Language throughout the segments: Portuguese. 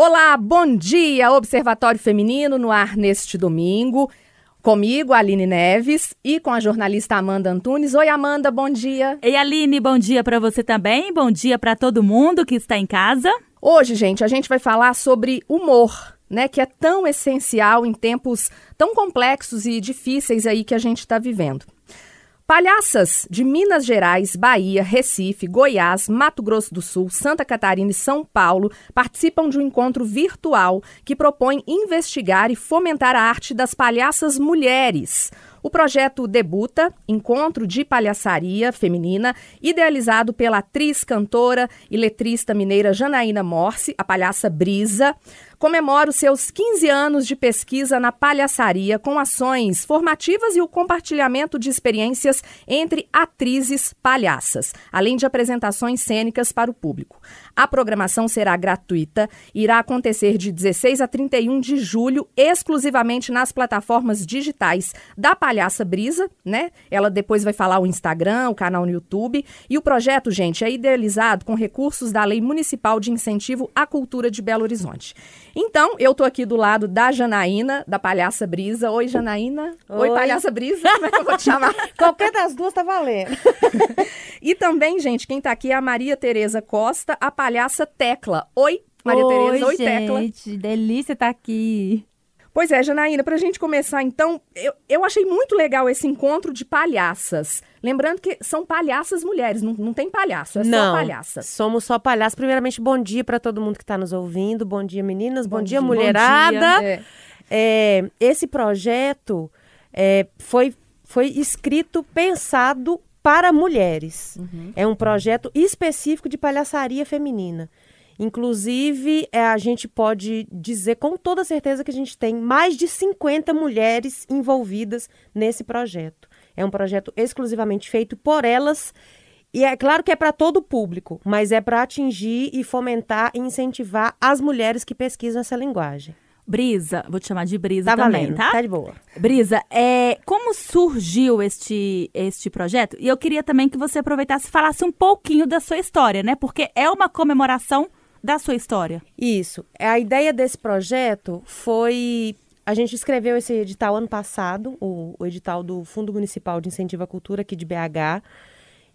Olá, bom dia, Observatório Feminino no ar neste domingo. Comigo, Aline Neves, e com a jornalista Amanda Antunes. Oi, Amanda, bom dia. Ei, Aline, bom dia para você também. Bom dia para todo mundo que está em casa. Hoje, gente, a gente vai falar sobre humor, né, que é tão essencial em tempos tão complexos e difíceis aí que a gente está vivendo. Palhaças de Minas Gerais, Bahia, Recife, Goiás, Mato Grosso do Sul, Santa Catarina e São Paulo participam de um encontro virtual que propõe investigar e fomentar a arte das palhaças mulheres. O projeto debuta Encontro de Palhaçaria Feminina, idealizado pela atriz, cantora e letrista mineira Janaína Morse, a palhaça Brisa comemora os seus 15 anos de pesquisa na palhaçaria com ações formativas e o compartilhamento de experiências entre atrizes palhaças, além de apresentações cênicas para o público. A programação será gratuita e irá acontecer de 16 a 31 de julho, exclusivamente nas plataformas digitais da Palhaça Brisa, né? Ela depois vai falar o Instagram, o canal no YouTube. E o projeto, gente, é idealizado com recursos da Lei Municipal de Incentivo à Cultura de Belo Horizonte. Então, eu tô aqui do lado da Janaína, da Palhaça Brisa. Oi, Janaína. Oi, Oi Palhaça Brisa. Como é que eu vou te chamar? Qualquer das duas tá valendo. e também, gente, quem tá aqui é a Maria Tereza Costa, a palhaça Tecla. Oi, Maria Oi, Tereza. Oi, gente, Tecla. Gente, delícia estar tá aqui. Pois é, Janaína, para a gente começar, então, eu, eu achei muito legal esse encontro de palhaças. Lembrando que são palhaças mulheres, não, não tem palhaço, é não, só palhaça. Somos só palhaças. Primeiramente, bom dia para todo mundo que está nos ouvindo. Bom dia, meninas. Bom, bom dia, dia, mulherada. Bom dia, é. É, esse projeto é, foi, foi escrito, pensado para mulheres. Uhum. É um projeto específico de palhaçaria feminina. Inclusive, é, a gente pode dizer com toda certeza que a gente tem mais de 50 mulheres envolvidas nesse projeto. É um projeto exclusivamente feito por elas. E é claro que é para todo o público, mas é para atingir e fomentar e incentivar as mulheres que pesquisam essa linguagem. Brisa, vou te chamar de Brisa tá também, valendo, tá? Tá de boa. Brisa, é, como surgiu este, este projeto? E eu queria também que você aproveitasse e falasse um pouquinho da sua história, né? Porque é uma comemoração da sua história. Isso. A ideia desse projeto foi. A gente escreveu esse edital ano passado, o, o edital do Fundo Municipal de Incentivo à Cultura aqui de BH,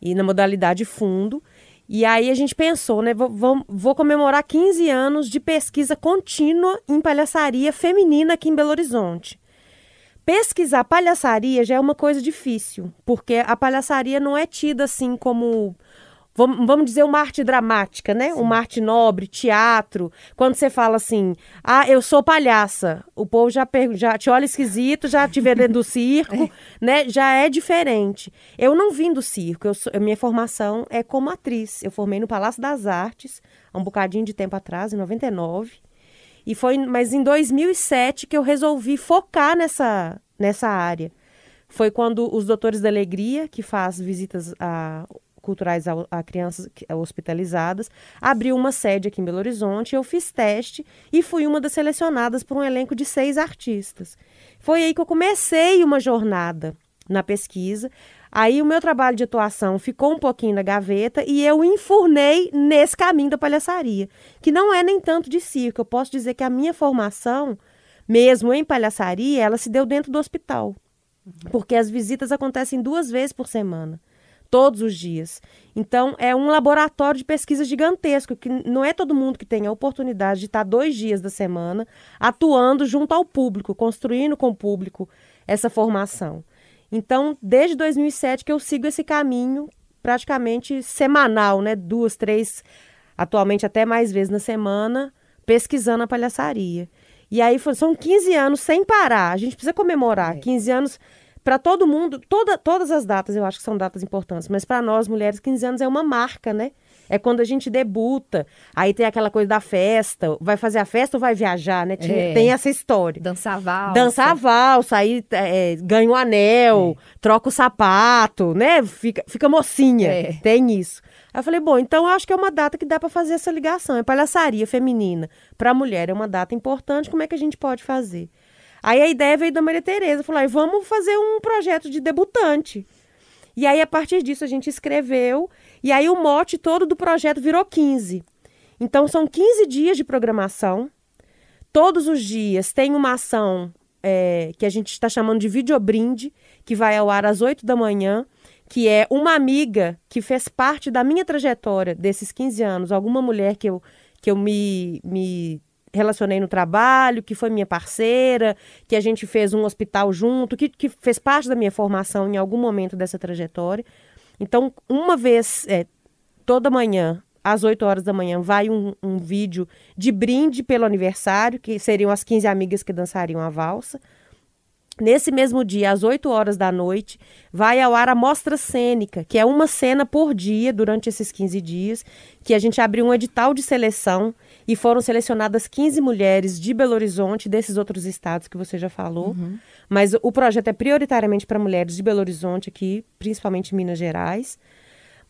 e na modalidade fundo. E aí a gente pensou, né? Vou, vou, vou, comemorar 15 anos de pesquisa contínua em palhaçaria feminina aqui em Belo Horizonte. Pesquisar palhaçaria já é uma coisa difícil, porque a palhaçaria não é tida assim como vamos dizer, uma arte dramática, né? Sim. Uma arte nobre, teatro. Quando você fala assim, ah, eu sou palhaça, o povo já, já te olha esquisito, já te vê dentro do circo, é. né? Já é diferente. Eu não vim do circo, eu sou, minha formação é como atriz. Eu formei no Palácio das Artes, há um bocadinho de tempo atrás, em 99. E foi, mas em 2007 que eu resolvi focar nessa, nessa área. Foi quando os Doutores da Alegria, que faz visitas a culturais a, a crianças hospitalizadas, abriu uma sede aqui em Belo Horizonte. Eu fiz teste e fui uma das selecionadas por um elenco de seis artistas. Foi aí que eu comecei uma jornada na pesquisa. Aí o meu trabalho de atuação ficou um pouquinho na gaveta e eu enfurnei nesse caminho da palhaçaria, que não é nem tanto de circo. Eu posso dizer que a minha formação, mesmo em palhaçaria, ela se deu dentro do hospital. Porque as visitas acontecem duas vezes por semana todos os dias. Então, é um laboratório de pesquisa gigantesco, que não é todo mundo que tem a oportunidade de estar dois dias da semana atuando junto ao público, construindo com o público essa formação. Então, desde 2007 que eu sigo esse caminho praticamente semanal, né? Duas, três, atualmente até mais vezes na semana, pesquisando a palhaçaria. E aí são 15 anos sem parar. A gente precisa comemorar. É. 15 anos para todo mundo, toda, todas as datas eu acho que são datas importantes, mas para nós mulheres, 15 anos é uma marca, né? É quando a gente debuta, aí tem aquela coisa da festa, vai fazer a festa ou vai viajar, né? É. Tem essa história. Dançar valsa. Dançar valsa, aí é, ganha o um anel, é. troca o sapato, né? Fica, fica mocinha, é. tem isso. Aí eu falei, bom, então eu acho que é uma data que dá para fazer essa ligação, é palhaçaria feminina. Para a mulher é uma data importante, como é que a gente pode fazer? Aí a ideia veio da Maria Tereza, falou: vamos fazer um projeto de debutante. E aí, a partir disso, a gente escreveu, e aí o mote todo do projeto virou 15. Então, são 15 dias de programação. Todos os dias tem uma ação é, que a gente está chamando de videobrinde, que vai ao ar às 8 da manhã, que é uma amiga que fez parte da minha trajetória desses 15 anos, alguma mulher que eu, que eu me, me relacionei no trabalho, que foi minha parceira, que a gente fez um hospital junto, que, que fez parte da minha formação em algum momento dessa trajetória. Então, uma vez, é, toda manhã, às 8 horas da manhã, vai um, um vídeo de brinde pelo aniversário, que seriam as 15 amigas que dançariam a valsa. Nesse mesmo dia, às 8 horas da noite, vai ao ar a mostra cênica, que é uma cena por dia durante esses 15 dias, que a gente abriu um edital de seleção e foram selecionadas 15 mulheres de Belo Horizonte, desses outros estados que você já falou. Uhum. Mas o projeto é prioritariamente para mulheres de Belo Horizonte aqui, principalmente Minas Gerais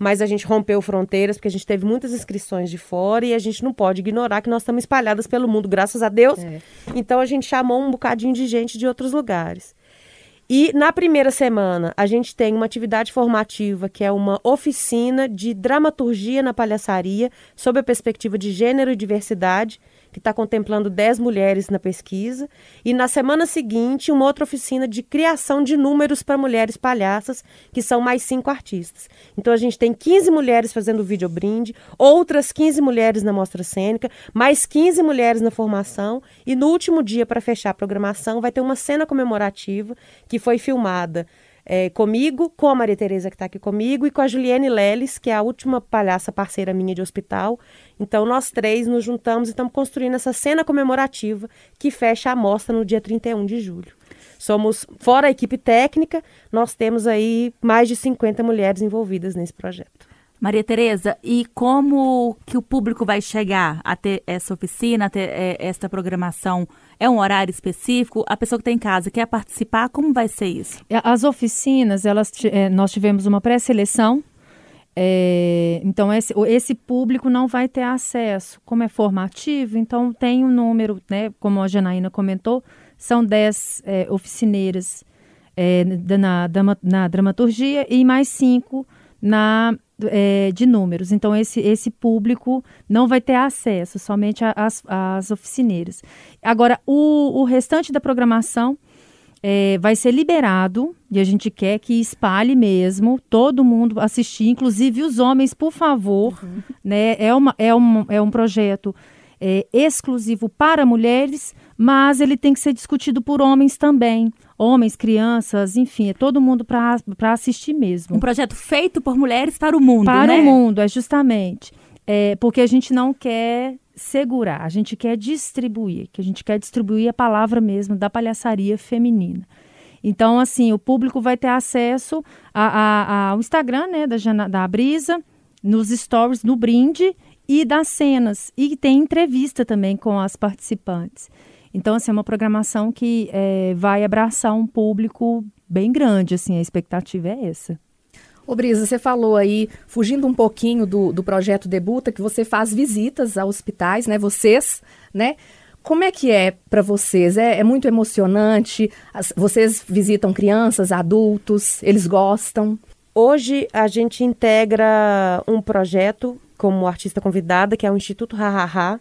mas a gente rompeu fronteiras porque a gente teve muitas inscrições de fora e a gente não pode ignorar que nós estamos espalhadas pelo mundo, graças a Deus. É. Então a gente chamou um bocadinho de gente de outros lugares. E na primeira semana, a gente tem uma atividade formativa que é uma oficina de dramaturgia na palhaçaria, sob a perspectiva de gênero e diversidade, que está contemplando 10 mulheres na pesquisa. E na semana seguinte, uma outra oficina de criação de números para mulheres palhaças, que são mais cinco artistas. Então a gente tem 15 mulheres fazendo vídeo brinde, outras 15 mulheres na mostra cênica, mais 15 mulheres na formação. E no último dia, para fechar a programação, vai ter uma cena comemorativa que foi filmada é, comigo, com a Maria Tereza que está aqui comigo e com a Juliane Leles, que é a última palhaça parceira minha de hospital. Então nós três nos juntamos e estamos construindo essa cena comemorativa que fecha a mostra no dia 31 de julho. Somos, fora a equipe técnica, nós temos aí mais de 50 mulheres envolvidas nesse projeto. Maria Tereza, e como que o público vai chegar a ter essa oficina, a ter é, esta programação? É um horário específico? A pessoa que está em casa quer participar, como vai ser isso? É, as oficinas, elas, é, nós tivemos uma pré-seleção, é, então esse, esse público não vai ter acesso. Como é formativo, então tem um número, né, como a Janaína comentou, são 10 é, oficineiras é, na, na, na dramaturgia e mais cinco na é, de números. Então, esse, esse público não vai ter acesso, somente às, às oficineiras. Agora, o, o restante da programação é, vai ser liberado e a gente quer que espalhe mesmo, todo mundo assistir, inclusive os homens, por favor. Uhum. Né? É, uma, é, um, é um projeto é, exclusivo para mulheres, mas ele tem que ser discutido por homens também homens, crianças, enfim, é todo mundo para assistir mesmo. Um projeto feito por mulheres para o mundo, para né? Para o mundo, é justamente. É, porque a gente não quer segurar, a gente quer distribuir, que a gente quer distribuir a palavra mesmo da palhaçaria feminina. Então, assim, o público vai ter acesso a, a, ao Instagram, né, da, da Brisa, nos stories, no brinde e das cenas. E tem entrevista também com as participantes. Então, assim, é uma programação que é, vai abraçar um público bem grande, assim, a expectativa é essa. Ô Brisa, você falou aí, fugindo um pouquinho do, do projeto Debuta, que você faz visitas a hospitais, né? Vocês, né? Como é que é para vocês? É, é, muito emocionante? As, vocês visitam crianças, adultos? Eles gostam? Hoje a gente integra um projeto como artista convidada, que é o Instituto Hahaha,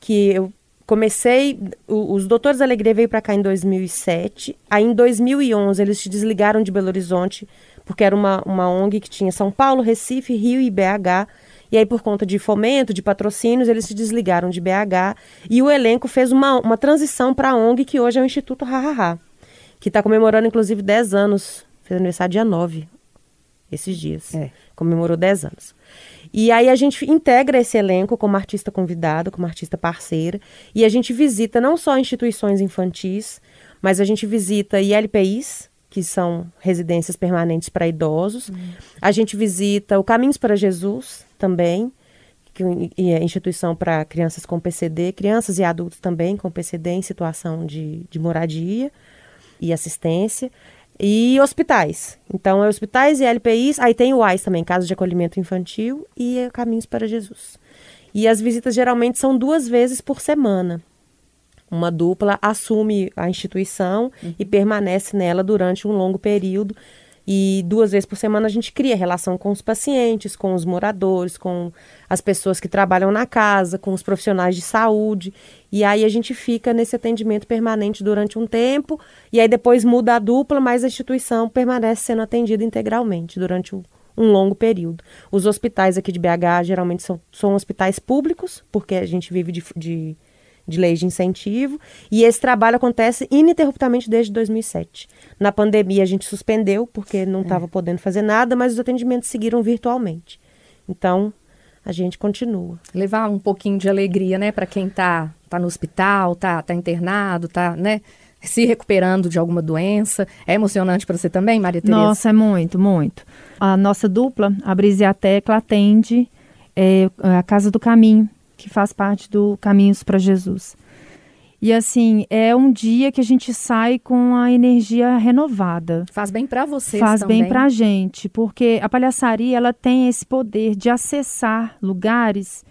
que eu comecei, o, os Doutores da Alegria veio para cá em 2007. Aí em 2011 eles se desligaram de Belo Horizonte, porque era uma, uma ONG que tinha São Paulo, Recife, Rio e BH. E aí, por conta de fomento, de patrocínios, eles se desligaram de BH. E o elenco fez uma, uma transição para a ONG, que hoje é o Instituto Hahaha, que está comemorando, inclusive, 10 anos. Fez aniversário dia 9, esses dias. É. Comemorou 10 anos. E aí a gente integra esse elenco como artista convidado, como artista parceira, e a gente visita não só instituições infantis, mas a gente visita ILPIs, que são residências permanentes para idosos. Uhum. A gente visita o Caminhos para Jesus também, que é instituição para crianças com PCD, crianças e adultos também com PCD em situação de, de moradia e assistência e hospitais. Então, é hospitais e LPIs. Aí tem o AIS também, Casa de Acolhimento Infantil e é Caminhos para Jesus. E as visitas geralmente são duas vezes por semana. Uma dupla assume a instituição uhum. e permanece nela durante um longo período. E duas vezes por semana a gente cria relação com os pacientes, com os moradores, com as pessoas que trabalham na casa, com os profissionais de saúde. E aí a gente fica nesse atendimento permanente durante um tempo, e aí depois muda a dupla, mas a instituição permanece sendo atendida integralmente durante um, um longo período. Os hospitais aqui de BH geralmente são, são hospitais públicos, porque a gente vive de, de de leis de incentivo, e esse trabalho acontece ininterruptamente desde 2007. Na pandemia a gente suspendeu porque não estava é. podendo fazer nada, mas os atendimentos seguiram virtualmente. Então, a gente continua. Levar um pouquinho de alegria, né, para quem está tá no hospital, tá, tá internado, tá, né, se recuperando de alguma doença. É emocionante para você também, Maria Tereza? Nossa, é muito, muito. A nossa dupla, a Brisa e a Tecla, atende é, a Casa do Caminho, que faz parte do Caminhos para Jesus. E assim, é um dia que a gente sai com a energia renovada. Faz bem para vocês Faz também. bem para a gente, porque a palhaçaria ela tem esse poder de acessar lugares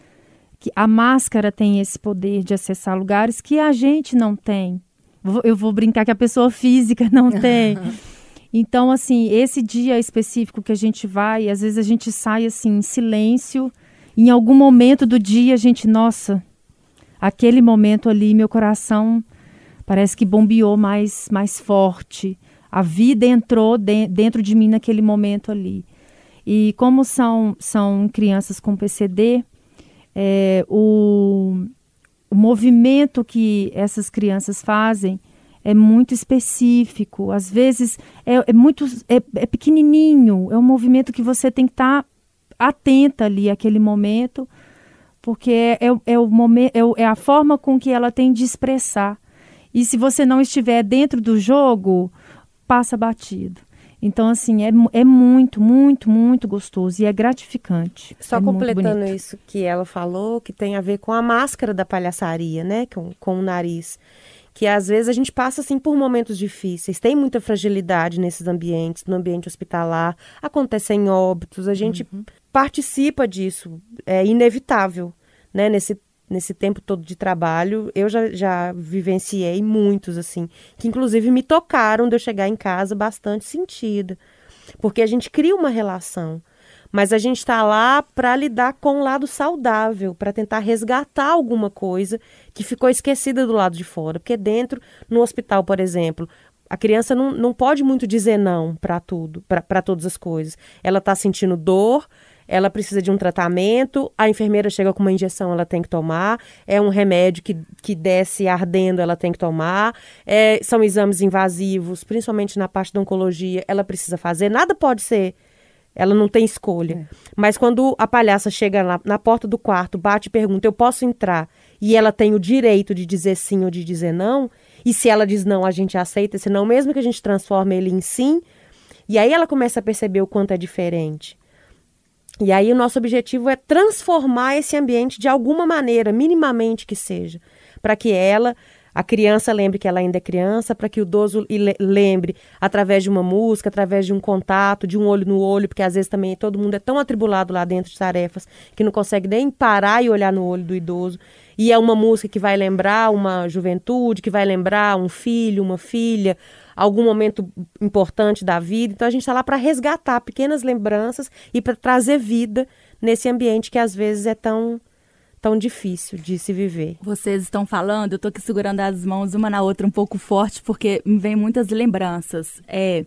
que a máscara tem esse poder de acessar lugares que a gente não tem. Eu vou brincar que a pessoa física não tem. Então, assim, esse dia específico que a gente vai, às vezes a gente sai assim em silêncio em algum momento do dia a gente, nossa, aquele momento ali, meu coração parece que bombeou mais, mais forte. A vida entrou de, dentro de mim naquele momento ali. E como são, são crianças com PCD, é, o, o movimento que essas crianças fazem é muito específico. Às vezes é, é muito é, é, pequenininho. É um movimento que você tem que estar tá atenta ali àquele momento, porque é, é, é o momento, é, é a forma com que ela tem de expressar. E se você não estiver dentro do jogo, passa batido. Então, assim, é, é muito, muito, muito gostoso e é gratificante. Só é completando isso que ela falou, que tem a ver com a máscara da palhaçaria, né? Com, com o nariz que às vezes a gente passa assim por momentos difíceis, tem muita fragilidade nesses ambientes, no ambiente hospitalar, acontecem óbitos, a gente uhum. participa disso, é inevitável, né, nesse nesse tempo todo de trabalho, eu já, já vivenciei muitos, assim, que inclusive me tocaram de eu chegar em casa bastante sentida. Porque a gente cria uma relação. Mas a gente está lá para lidar com o lado saudável, para tentar resgatar alguma coisa que ficou esquecida do lado de fora. Porque dentro, no hospital, por exemplo, a criança não, não pode muito dizer não para tudo, para todas as coisas. Ela está sentindo dor, ela precisa de um tratamento, a enfermeira chega com uma injeção, ela tem que tomar, é um remédio que, que desce ardendo, ela tem que tomar, é, são exames invasivos, principalmente na parte da oncologia, ela precisa fazer, nada pode ser ela não tem escolha. É. Mas quando a palhaça chega na, na porta do quarto, bate e pergunta: Eu posso entrar? E ela tem o direito de dizer sim ou de dizer não. E se ela diz não, a gente aceita esse não, mesmo que a gente transforme ele em sim. E aí ela começa a perceber o quanto é diferente. E aí o nosso objetivo é transformar esse ambiente de alguma maneira, minimamente que seja, para que ela a criança lembre que ela ainda é criança, para que o idoso lembre através de uma música, através de um contato, de um olho no olho, porque às vezes também todo mundo é tão atribulado lá dentro de tarefas que não consegue nem parar e olhar no olho do idoso. E é uma música que vai lembrar uma juventude, que vai lembrar um filho, uma filha, algum momento importante da vida. Então a gente está lá para resgatar pequenas lembranças e para trazer vida nesse ambiente que às vezes é tão tão difícil de se viver. Vocês estão falando, eu tô aqui segurando as mãos uma na outra um pouco forte, porque me vem muitas lembranças. É,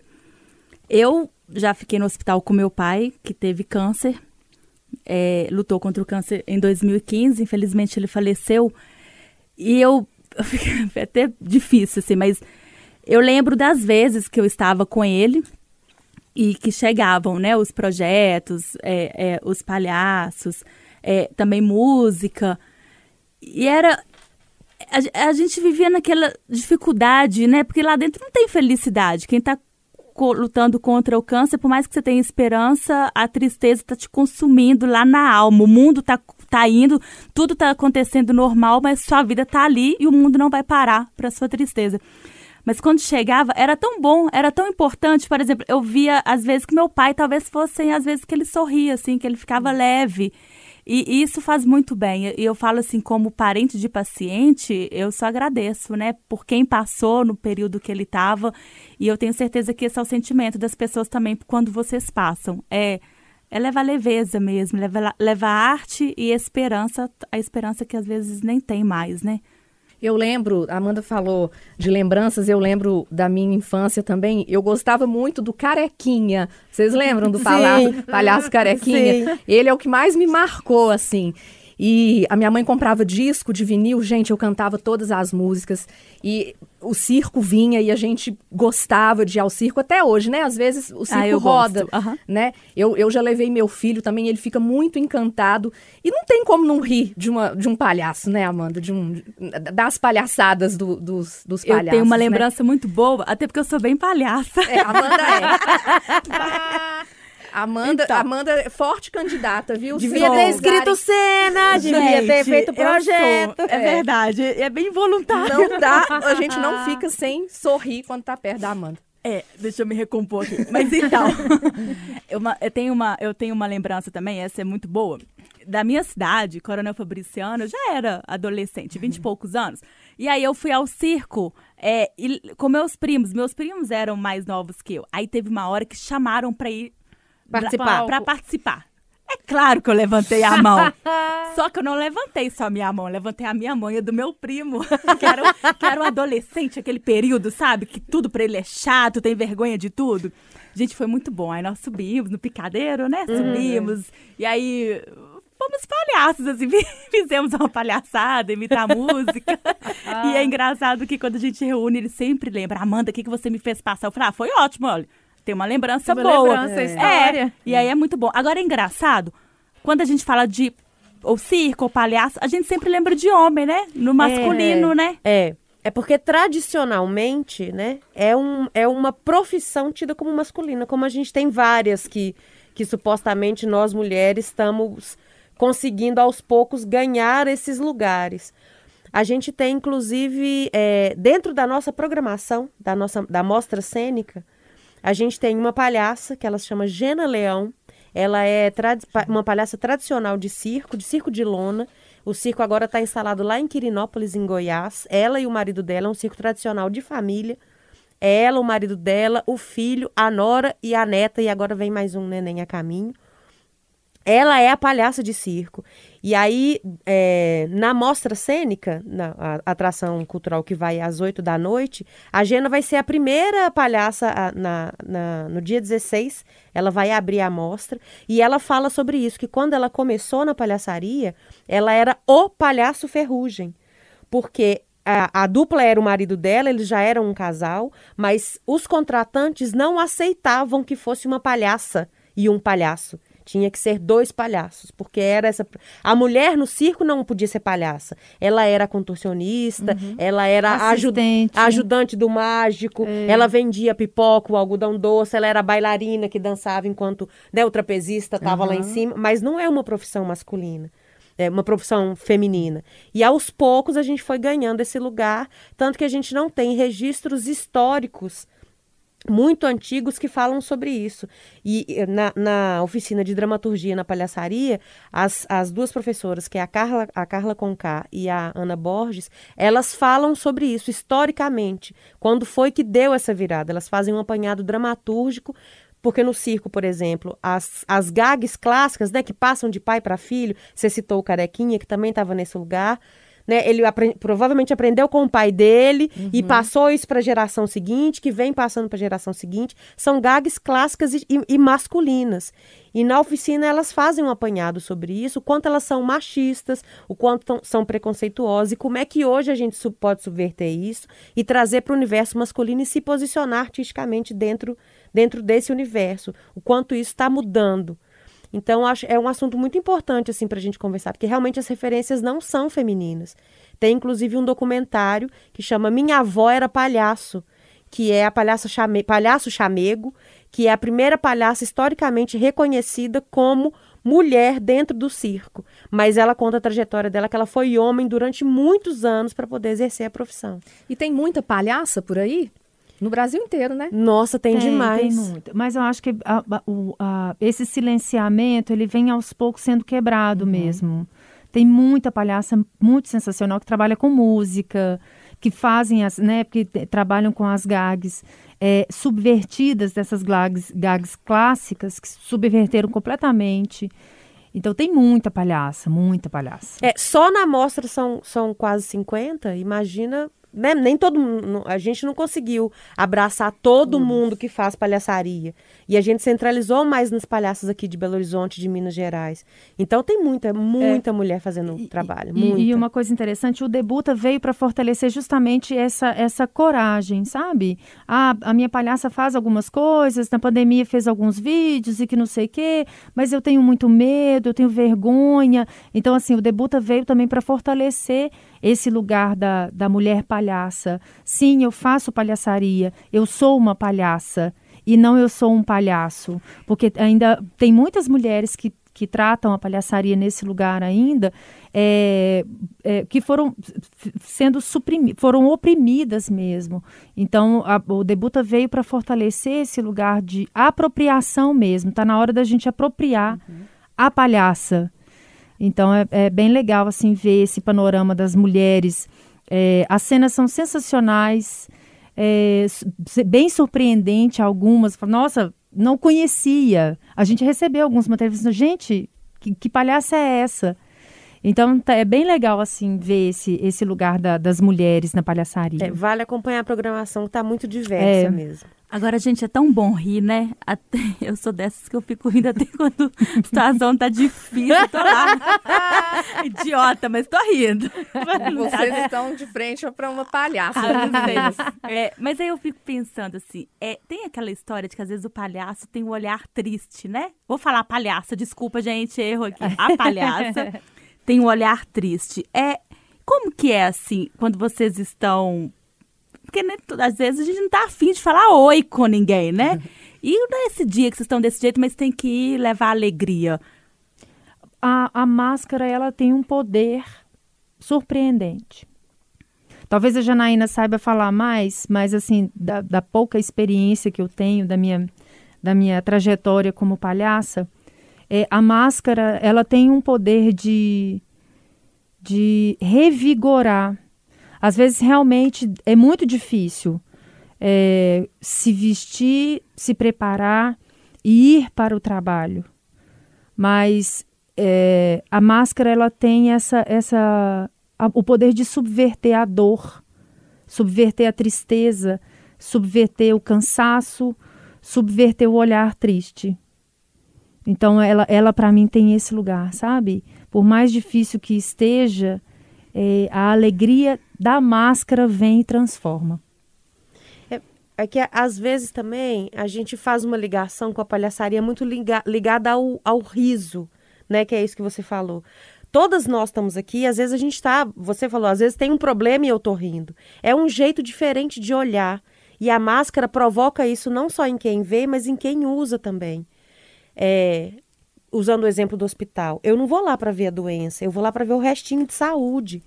eu já fiquei no hospital com meu pai, que teve câncer, é, lutou contra o câncer em 2015, infelizmente ele faleceu. E eu, é até difícil, assim, mas eu lembro das vezes que eu estava com ele e que chegavam, né, os projetos, é, é, os palhaços, é, também música. E era. A, a, gente vivia naquela dificuldade, né? Porque lá dentro não tem felicidade. Quem está lutando contra o câncer, por mais que você tenha esperança, a tristeza está te consumindo lá na alma. O mundo está tá indo, tudo está acontecendo normal, mas sua vida está ali e o mundo não vai parar para sua tristeza. Mas quando chegava, era tão bom, era tão importante. Por exemplo, eu via às vezes que meu pai talvez fossem às vezes que ele sorria, assim, que ele ficava leve. E isso faz muito bem. E eu falo assim, como parente de paciente, eu só agradeço, né? Por quem passou no período que ele estava. E eu tenho certeza que esse é o sentimento das pessoas também quando vocês passam. É, é levar leveza mesmo, levar, levar arte e esperança, a esperança que às vezes nem tem mais, né? Eu lembro, a Amanda falou de lembranças, eu lembro da minha infância também. Eu gostava muito do Carequinha. Vocês lembram do palhaço, palhaço Carequinha? Sim. Ele é o que mais me marcou, assim. E a minha mãe comprava disco de vinil, gente, eu cantava todas as músicas. E o circo vinha e a gente gostava de ir ao circo até hoje, né? Às vezes o circo ah, roda, uhum. né? Eu, eu já levei meu filho também, ele fica muito encantado. E não tem como não rir de, uma, de um palhaço, né, Amanda? De um, das palhaçadas do, dos, dos palhaços. Eu tenho uma né? lembrança muito boa, até porque eu sou bem palhaça. É, Amanda é. Amanda, então, Amanda é forte candidata, viu? Devia ter escrito cena, devia ter feito projeto. é, é verdade, é bem voluntário. Não dá, a gente não fica sem sorrir quando tá perto da Amanda. É, deixa eu me recompor aqui. Mas então, eu, eu, tenho uma, eu tenho uma lembrança também, essa é muito boa. Da minha cidade, Coronel Fabriciano, eu já era adolescente, vinte e poucos anos. E aí eu fui ao circo é, e, com meus primos. Meus primos eram mais novos que eu. Aí teve uma hora que chamaram para ir Participar. Para participar. É claro que eu levantei a mão. só que eu não levantei só a minha mão, levantei a minha mão e a do meu primo, que era, um, que era um adolescente, aquele período, sabe? Que tudo para ele é chato, tem vergonha de tudo. Gente, foi muito bom. Aí nós subimos no picadeiro, né? Uhum. Subimos. Uhum. E aí fomos palhaços, assim, fizemos uma palhaçada, imitar música. Ah. E é engraçado que quando a gente reúne, ele sempre lembra, Amanda, o que, que você me fez passar? Eu falei, ah, foi ótimo, olha tem uma lembrança uma boa. Lembrança, é. história. É, e aí é muito bom. Agora é engraçado, quando a gente fala de ou circo ou palhaço, a gente sempre lembra de homem, né? No masculino, é, né? É. É porque tradicionalmente, né, é, um, é uma profissão tida como masculina, como a gente tem várias que, que supostamente nós mulheres estamos conseguindo aos poucos ganhar esses lugares. A gente tem, inclusive, é, dentro da nossa programação, da nossa da mostra cênica, a gente tem uma palhaça que ela se chama Gena Leão. Ela é uma palhaça tradicional de circo, de circo de lona. O circo agora está instalado lá em Quirinópolis, em Goiás. Ela e o marido dela é um circo tradicional de família. Ela, o marido dela, o filho, a nora e a neta, e agora vem mais um neném a caminho. Ela é a palhaça de circo. E aí, é, na mostra cênica, na atração cultural que vai às 8 da noite, a Gena vai ser a primeira palhaça a, na, na, no dia 16. Ela vai abrir a mostra e ela fala sobre isso, que quando ela começou na palhaçaria, ela era o palhaço ferrugem. Porque a, a, dupla era o marido dela, eles já eram um casal, mas os contratantes não aceitavam que fosse uma palhaça e um palhaço. Tinha que ser dois palhaços, porque era essa. A mulher no circo não podia ser palhaça. Ela era contorcionista, uhum. ela era Assistente. ajudante do mágico, é. ela vendia pipoca, o algodão doce, ela era bailarina que dançava enquanto né, o trapezista estava uhum. lá em cima. Mas não é uma profissão masculina é uma profissão feminina. E aos poucos a gente foi ganhando esse lugar, tanto que a gente não tem registros históricos muito antigos que falam sobre isso. E na, na, oficina de dramaturgia na palhaçaria, as, as duas professoras, que é a Carla, a Carla Conká e a Ana Borges, elas falam sobre isso historicamente. Quando foi que deu essa virada? Elas fazem um apanhado dramatúrgico porque no circo, por exemplo, as, as gags clássicas, né, que passam de pai para filho, você citou o Carequinha, que também estava nesse lugar, né? Ele provavelmente aprendeu com o pai dele uhum. e passou isso para a geração seguinte, que vem passando para a geração seguinte. São gags clássicas e, e, e, masculinas. E na oficina elas fazem um apanhado sobre isso, o quanto elas são machistas, o quanto tão, são preconceituosas e como é que hoje a gente pode subverter isso e trazer para o universo masculino e se posicionar artisticamente dentro, dentro desse universo. O quanto isso está mudando. Então, acho, é um assunto muito importante, assim, para a gente conversar, porque realmente as referências não são femininas. Tem, inclusive, um documentário que chama Minha Avó Era Palhaço, que é a palhaça chame, Palhaço Chamego, que é a primeira palhaça historicamente reconhecida como mulher dentro do circo. Mas ela conta a trajetória dela, que ela foi homem durante muitos anos para poder exercer a profissão. E tem muita palhaça por aí? No Brasil inteiro, né? Nossa, tem, demais. Tem muito. Mas eu acho que a- a- o- a- esse silenciamento, ele vem aos poucos sendo quebrado Uhum. mesmo. Tem muita palhaça muito sensacional que trabalha com música, que fazem as, né, que trabalham com as gags é, subvertidas dessas gags, gags clássicas que subverteram completamente. Então tem muita palhaça, muita palhaça. É, só na amostra são, são quase 50, imagina. Né? Nem todo mundo. A gente não conseguiu abraçar todo mundo que faz palhaçaria. E a gente centralizou mais nos palhaços aqui de Belo Horizonte, de Minas Gerais. Então tem muita, muita mulher fazendo E- trabalho. E, muita. e uma coisa interessante, o Debuta veio para fortalecer justamente essa, essa coragem, sabe? Ah, a minha palhaça faz algumas coisas, na pandemia fez alguns vídeos e que não sei o quê, mas eu tenho muito medo, eu tenho vergonha. Então, assim, o Debuta veio também para fortalecer esse lugar da, da mulher palhaça. Sim, eu faço palhaçaria, eu sou uma palhaça e não eu sou um palhaço, porque ainda tem muitas mulheres que que tratam a palhaçaria nesse lugar ainda, é, é, que foram sendo suprimidas, foram oprimidas mesmo. Então, a- o Debuta veio para fortalecer esse lugar de apropriação mesmo. Está na hora da gente apropriar a palhaça. Então, é, é bem legal assim ver esse panorama das mulheres. É, as cenas são sensacionais, é, bem surpreendente algumas. Nossa, não conhecia. A gente recebeu alguns materiais. Gente, que, que palhaça é essa? Então tá- é bem legal assim ver esse, esse lugar da- das mulheres na palhaçaria. É, vale acompanhar a programação, que tá muito diversa É. mesmo. Agora, gente, é tão bom rir, né? Até- eu sou dessas que eu fico rindo até quando a situação tá difícil. Tô lá. Idiota, mas tô rindo. Vocês estão de frente para uma palhaça. Ah, né? É, mas aí eu fico pensando assim, é, tem aquela história de que às vezes o palhaço tem um olhar triste, né? Vou falar palhaça, desculpa, gente, erro aqui. A palhaça tem um olhar triste. É, como que é assim, quando vocês estão... Porque né, às vezes a gente não tá afim de falar oi com ninguém, né? E nesse dia que vocês estão desse jeito, mas tem que ir levar alegria. a, a máscara ela tem um poder surpreendente. Talvez a Janaína saiba falar mais, mas assim, da, da pouca experiência que eu tenho, da minha, da minha trajetória como palhaça, é, a máscara ela tem um poder de, de revigorar. Às vezes realmente é muito difícil é, se vestir, se preparar e ir para o trabalho. Mas é, a máscara ela tem essa, essa a- o poder de subverter a dor, subverter a tristeza, subverter o cansaço, subverter o olhar triste. Então ela, ela para mim tem esse lugar, sabe? Por mais difícil que esteja, é, a alegria da máscara vem e transforma. É que às vezes também a gente faz uma ligação com a palhaçaria muito liga- ligada ao, ao riso, né? Que é isso que você falou. Todas nós estamos aqui, às vezes a gente está, você falou, às vezes tem um problema e eu tô rindo. É um jeito diferente de olhar. E a máscara provoca isso não só em quem vê, mas em quem usa também. É, usando o exemplo do hospital, eu não vou lá para ver a doença, eu vou lá para ver o restinho de saúde.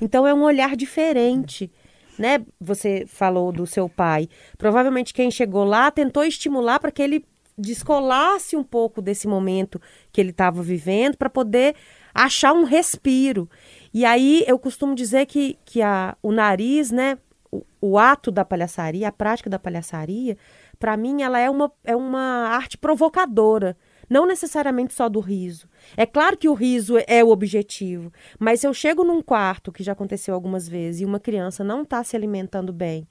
Então é um olhar diferente, né? Você falou do seu pai. Provavelmente quem chegou lá tentou estimular para que ele descolasse um pouco desse momento que ele estava vivendo para poder achar um respiro. E aí eu costumo dizer que, que a, o nariz, né, o, o ato da palhaçaria, a prática da palhaçaria, para mim ela é uma, é uma arte provocadora. Não necessariamente só do riso. É claro que o riso é o objetivo, mas se eu chego num quarto, que já aconteceu algumas vezes, e uma criança não está se alimentando bem,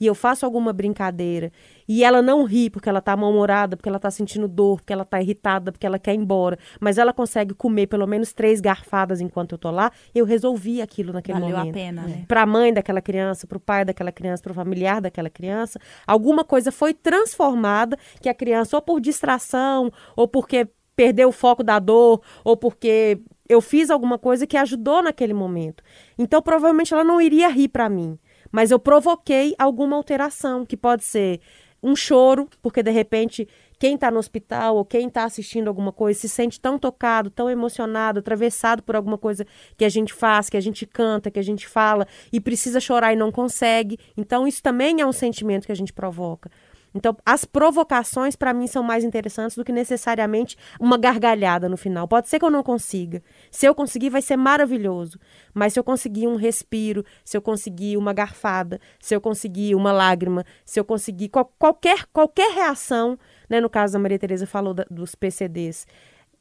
e eu faço alguma brincadeira, e ela não ri porque ela está mal-humorada, porque ela está sentindo dor, porque ela está irritada, porque ela quer ir embora, mas ela consegue comer pelo menos três garfadas enquanto eu tô lá, eu resolvi aquilo naquele Valeu momento. a pena, né? para a mãe daquela criança, para o pai daquela criança, para o familiar daquela criança, alguma coisa foi transformada que a criança, ou por distração, ou porque perdeu o foco da dor, ou porque eu fiz alguma coisa que ajudou naquele momento. Então, provavelmente ela não iria rir para mim, mas eu provoquei alguma alteração, que pode ser um choro, porque de repente quem está no hospital ou quem está assistindo alguma coisa se sente tão tocado, tão emocionado, atravessado por alguma coisa que a gente faz, que a gente canta, que a gente fala e precisa chorar e não consegue. Então, isso também é um sentimento que a gente provoca. Então, as provocações, para mim, são mais interessantes do que necessariamente uma gargalhada no final. Pode ser que eu não consiga. Se eu conseguir, vai ser maravilhoso. Mas se eu conseguir um respiro, se eu conseguir uma garfada, se eu conseguir uma lágrima, se eu conseguir qual, qualquer, qualquer reação, né? no caso da Maria Tereza falou da, dos PCDs,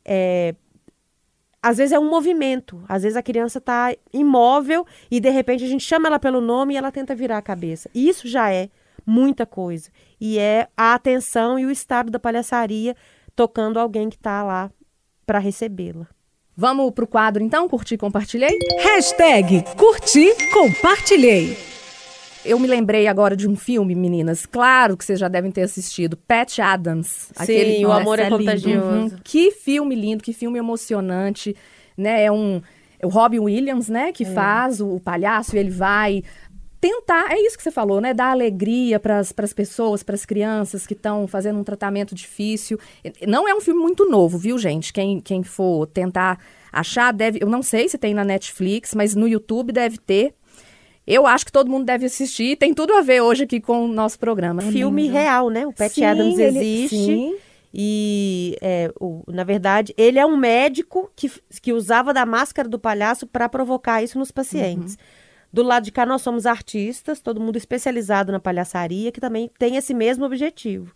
é, às vezes é um movimento, às vezes a criança está imóvel e de repente a gente chama ela pelo nome e ela tenta virar a cabeça. Isso já é muita coisa. E é a atenção e o estado da palhaçaria tocando alguém que está lá para recebê-la. Vamos para o quadro então? Curti, compartilhei? Hashtag curti, compartilhei. Eu me lembrei agora de um filme, meninas. Claro que vocês já devem ter assistido. Pat Adams. Sim, aquele... O Amor é, é Contagioso. Uhum. Que filme lindo, que filme emocionante. Né? É um... É o Robin Williams, né, que é. faz o, o palhaço, e ele vai tentar, é isso que você falou, né? Dar alegria para as pessoas, para as crianças que estão fazendo um tratamento difícil. Não é um filme muito novo, viu, gente? Quem, quem for tentar achar, deve. Eu não sei se tem na Netflix, mas no YouTube deve ter. Eu acho que todo mundo deve assistir. Tem tudo a ver hoje aqui com o nosso programa. Filme real, né? O Pat sim, Adams ele, existe. Sim. E, é, o, na verdade, ele é um médico que, que usava da máscara do palhaço para provocar isso nos pacientes. Uhum. Do lado de cá, nós somos artistas, todo mundo especializado na palhaçaria, que também tem esse mesmo objetivo.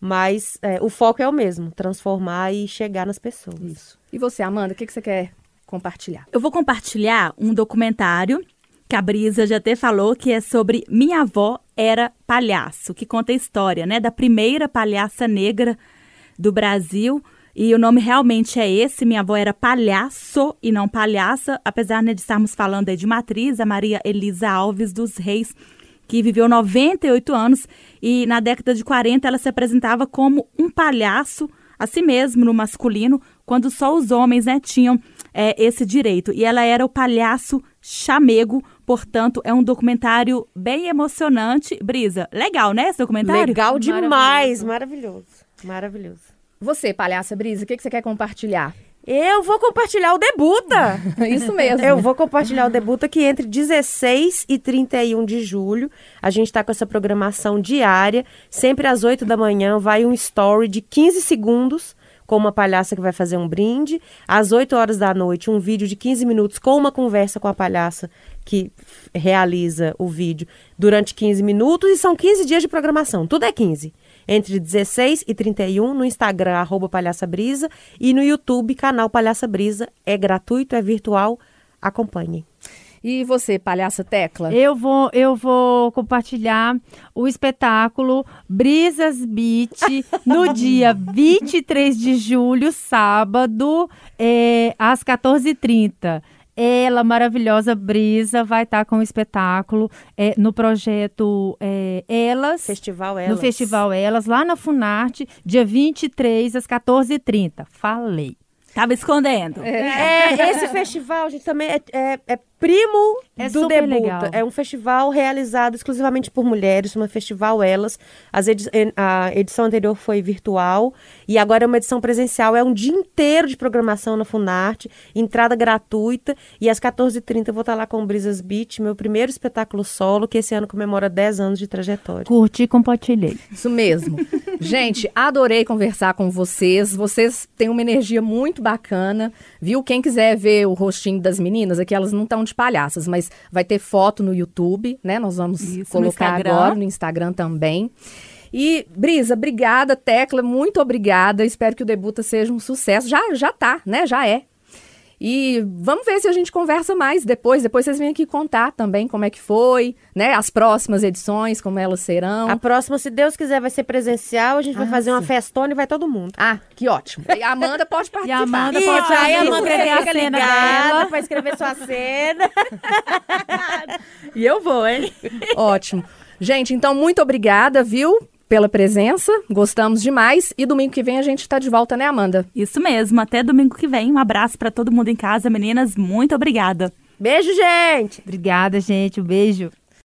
Mas é, o foco é o mesmo, transformar e chegar nas pessoas. Isso. E você, Amanda, o que, que você quer compartilhar? Eu vou compartilhar um documentário que a Brisa já até falou, que é sobre Minha Avó Era Palhaço, que conta a história, né, da primeira palhaça negra do Brasil, e o nome realmente é esse. Minha avó era palhaço e não palhaça, apesar né, de estarmos falando de matriz, a Maria Elisa Alves dos Reis, que viveu 98 anos e na década de 40 ela se apresentava como um palhaço, assim mesmo, no masculino, quando só os homens né, tinham é, esse direito. E ela era o palhaço chamego, portanto, é um documentário bem emocionante. Brisa, legal, né, esse documentário? Legal demais, maravilhoso. Maravilhoso. maravilhoso. Você, palhaça Brisa, o que, que você quer compartilhar? Eu vou compartilhar o Debuta. Isso mesmo. Eu vou compartilhar o Debuta que entre 16 e 31 de julho, a gente está com essa programação diária, sempre às 8 da manhã, vai um story de 15 segundos com uma palhaça que vai fazer um brinde. Às 8 horas da noite, um vídeo de 15 minutos com uma conversa com a palhaça que realiza o vídeo durante 15 minutos e são 15 dias de programação. Tudo é 15 entre 16 e 31 no Instagram, arroba Palhaça Brisa, e no YouTube, canal Palhaça Brisa. É gratuito, é virtual. Acompanhem. E você, palhaça Tecla? Eu vou, eu vou compartilhar o espetáculo Brisas Beat no dia 23 de julho, sábado, é, às 14h30 ela, maravilhosa Brisa, vai estar tá com o espetáculo é, no projeto é, Elas. Festival Elas. No Festival Elas, lá na Funarte, dia 23 às 14h30. Falei. Tava escondendo. É, é esse festival, gente, também é, é, é primo é do Debuta. Legal. É um festival realizado exclusivamente por mulheres, um festival Elas. Edi a edição anterior foi virtual e agora é uma edição presencial. É um dia inteiro de programação na Funarte, entrada gratuita. E às 14h30 eu vou estar lá com o Brisas Beach, meu primeiro espetáculo solo, que esse ano comemora 10 anos de trajetória. Curti e compartilhei. Isso mesmo. Gente, adorei conversar com vocês. Vocês têm uma energia muito bacana, viu? Quem quiser ver o rostinho das meninas, aqui elas não estão de palhaças, mas vai ter foto no YouTube, né? Nós vamos Isso, colocar no agora no Instagram também. E, Brisa, obrigada, Tecla, muito obrigada. Espero que o Debuta seja um sucesso. Já, já tá, né? Já é. E vamos ver se a gente conversa mais depois. Depois vocês vêm aqui contar também como é que foi, né? As próximas edições, como elas serão. A próxima, se Deus quiser, vai ser presencial. A gente ah, vai fazer sim. uma festona e vai todo mundo. Ah, que ótimo. E a Amanda pode participar. E a Amanda pode. Aí a Amanda escrever a cena dela. Vai escrever sua cena. e eu vou, hein? Ótimo. Gente, então muito obrigada, viu? Pela presença, gostamos demais. E domingo que vem a gente está de volta, né, Amanda? Isso mesmo, até domingo que vem. Um abraço para todo mundo em casa, meninas. Muito obrigada. Beijo, gente! Obrigada, gente. Um beijo.